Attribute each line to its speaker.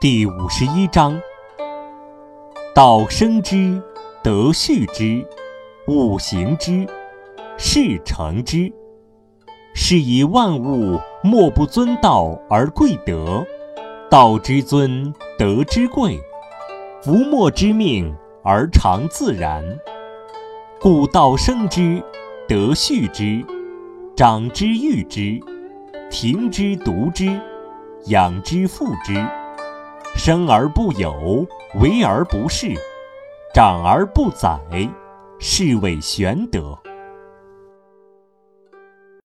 Speaker 1: 第五十一章：道生之，德畜之，物行之，事成之。是以万物莫不尊道而贵德，道之尊，德之贵，夫莫之命而常自然。故道生之，德畜之，长之育之，听之独之，养之覆之。生而不有，为而不恃，长而不宰，是谓玄德。